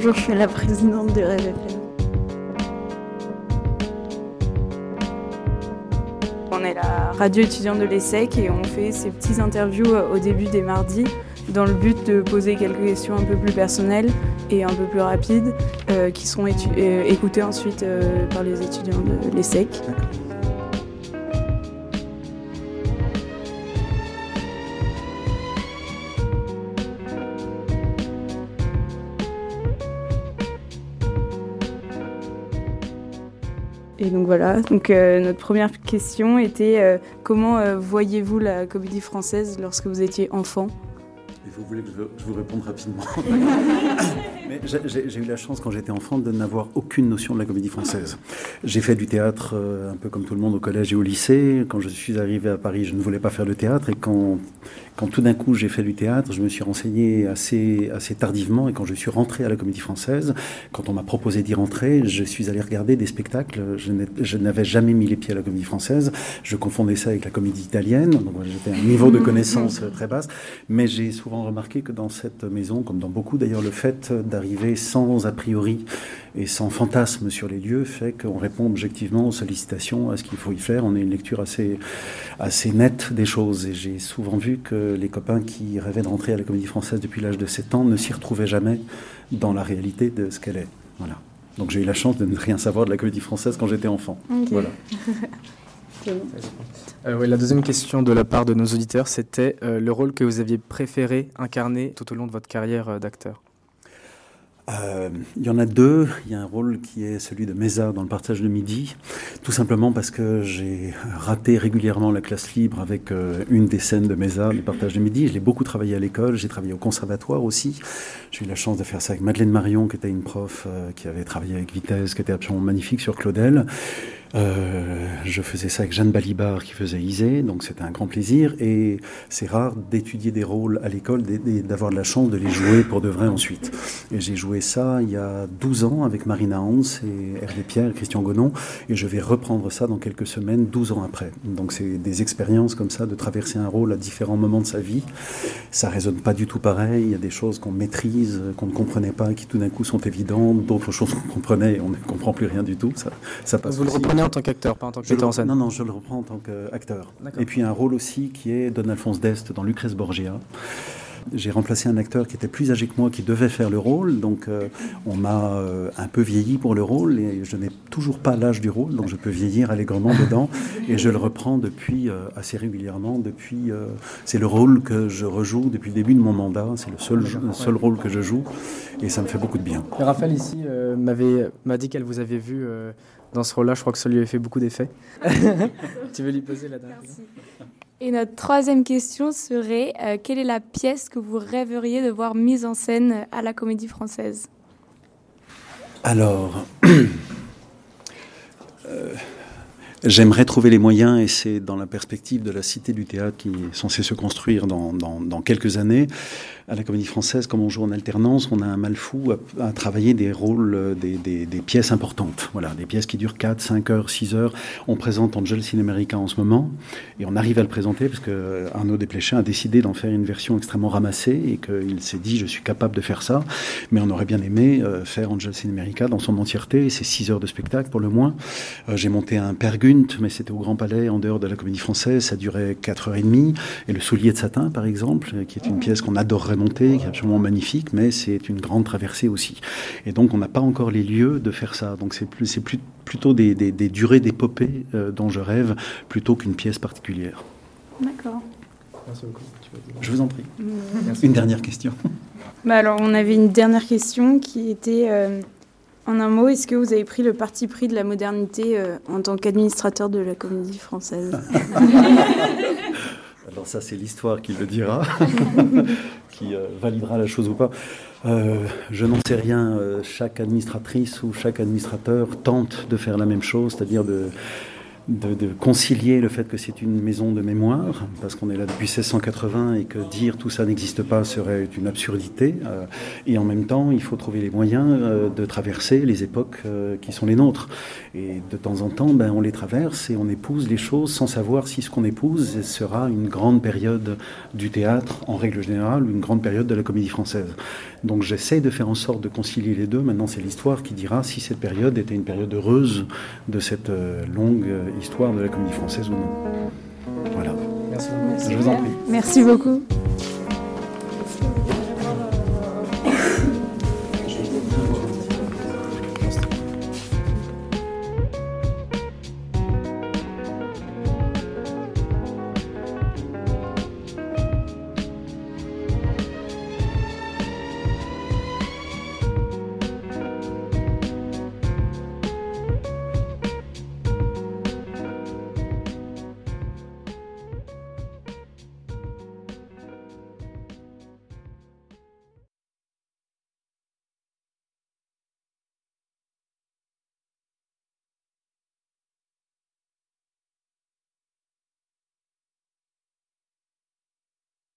Bonjour, je suis la présidente de Rêve On est la radio étudiante de l'ESSEC et on fait ces petites interviews au début des mardis dans le but de poser quelques questions un peu plus personnelles et un peu plus rapides euh, qui seront euh, écoutées ensuite euh, par les étudiants de l'ESSEC. Et donc voilà, donc notre première question était comment voyez-vous la comédie française lorsque vous étiez enfant? Vous voulez que je, vous réponde rapidement j'ai eu la chance quand j'étais enfant de n'avoir aucune notion de la comédie française. J'ai fait du théâtre euh, un peu comme tout le monde au collège et au lycée. Quand je suis arrivé à Paris, je ne voulais pas faire de théâtre et quand, quand tout d'un coup j'ai fait du théâtre, je me suis renseigné assez, assez tardivement et quand je suis rentré à la comédie française, quand on m'a proposé d'y rentrer, je suis allé regarder des spectacles. Je n'avais jamais mis les pieds à la comédie française. Je confondais ça avec la comédie italienne. Donc j'étais à un niveau de connaissance très basse. Mais j'ai souvent remarqué que dans cette maison, comme dans beaucoup d'ailleurs, le fait d'arriver sans a priori et sans fantasme sur les lieux fait qu'on répond objectivement aux sollicitations, à ce qu'il faut y faire. On a une lecture assez, assez nette des choses. Et j'ai souvent vu que les copains qui rêvaient de rentrer à la comédie française depuis l'âge de 7 ans ne s'y retrouvaient jamais dans la réalité de ce qu'elle est. Voilà. Donc j'ai eu la chance de ne rien savoir de la comédie française quand j'étais enfant. Voilà. Euh, la deuxième question de la part de nos auditeurs, c'était euh, le rôle que vous aviez préféré incarner tout au long de votre carrière euh, d'acteur? Euh, il y en a deux. Il y a un rôle qui est celui de Mesa dans le partage de midi, tout simplement parce que j'ai raté régulièrement la classe libre avec euh, une des scènes de Mesa, le partage de midi. Je l'ai beaucoup travaillé à l'école, j'ai travaillé au conservatoire aussi. J'ai eu la chance de faire ça avec Madeleine Marion, qui était une prof euh, qui avait travaillé avec Vitesse, qui était absolument magnifique sur Claudel. Euh, je faisais ça avec Jeanne Balibar qui faisait Isée, donc c'était un grand plaisir. Et c'est rare d'étudier des rôles à l'école, d'avoir de la chance de les jouer pour de vrai ensuite. Et j'ai joué ça il y a 12 ans avec Marina Hans et Hervé Pierre, Christian Gonon, et je vais reprendre ça dans quelques semaines, 12 ans après. Donc c'est des expériences comme ça, de traverser un rôle à différents moments de sa vie. Ça résonne pas du tout pareil, il y a des choses qu'on maîtrise, qu'on ne comprenait pas, qui tout d'un coup sont évidentes, d'autres choses qu'on comprenait et on ne comprend plus rien du tout. Ça, ça passe Vous en tant qu'acteur, pas en tant que metteur en scène Non, non, je le reprends en tant qu'acteur. Et puis un rôle aussi qui est Don Alphonse d'Est dans Lucrèce Borgia. J'ai remplacé un acteur qui était plus âgé que moi, qui devait faire le rôle. Donc, euh, on m'a euh, un peu vieilli pour le rôle et je n'ai toujours pas l'âge du rôle, donc je peux vieillir allègrement dedans. Et je le reprends depuis euh, assez régulièrement. Depuis, c'est le rôle que je rejoue depuis le début de mon mandat. C'est le seul, seul rôle que je joue et ça me fait beaucoup de bien. Raphaël ici m'avait m'a dit qu'elle vous avait vu dans ce rôle-là. Je crois que ça lui avait fait beaucoup d'effet. tu veux lui poser la dernière question? Et notre troisième question serait euh, quelle est la pièce que vous rêveriez de voir mise en scène à la Comédie Française? Alors. Euh, j'aimerais trouver les moyens, et c'est dans la perspective de la Cité du Théâtre qui est censée se construire dans, quelques années, à la Comédie Française, comme on joue en alternance, on a un mal fou à, travailler des rôles, euh, des, pièces importantes. Voilà, des pièces qui durent 4, 5 heures, 6 heures. On présente Angel Cinemerica en ce moment, et on arrive à le présenter parce que euh, Arnaud Desplechin a décidé d'en faire une version extrêmement ramassée, et qu'il s'est dit, je suis capable de faire ça, mais on aurait bien aimé euh, faire Angel Cinemerica dans son entièreté, c'est 6 heures de spectacle pour le moins. J'ai monté un Mais c'était au Grand Palais, en dehors de la Comédie Française, ça durait 4 heures et demie, et Le Soulier de Satin, par exemple, qui est une pièce qu'on adorerait montée, qui est absolument magnifique, mais c'est une grande traversée aussi. Et donc, on n'a pas encore les lieux de faire ça. Donc, c'est plus, c'est plus, plutôt des, des, des durées d'épopée euh, dont je rêve, plutôt qu'une pièce particulière. D'accord. Merci beaucoup. Je vous en prie. Merci. Une dernière question. Bah alors, on avait une dernière question qui était, euh, en un mot, est-ce que vous avez pris le parti pris de la modernité euh, en tant qu'administrateur de la comédie française Alors ça, c'est l'histoire qui le dira, qui euh, validera la chose ou pas. Euh, je n'en sais rien. Chaque administratrice ou chaque administrateur tente de faire la même chose, c'est-à-dire de, de, concilier le fait que c'est une maison de mémoire, parce qu'on est là depuis 1680 et que dire tout ça n'existe pas serait une absurdité. Euh, et en même temps, il faut trouver les moyens euh, de traverser les époques euh, qui sont les nôtres. Et de temps en temps, ben, on les traverse et on épouse les choses sans savoir si ce qu'on épouse sera une grande période du théâtre en règle générale ou une grande période de la comédie française. Donc j'essaie de faire en sorte de concilier les deux. Maintenant, c'est l'histoire qui dira si cette période était une période heureuse de cette longue histoire de la comédie française ou non. Voilà. Merci beaucoup. Je vous en prie. Merci beaucoup.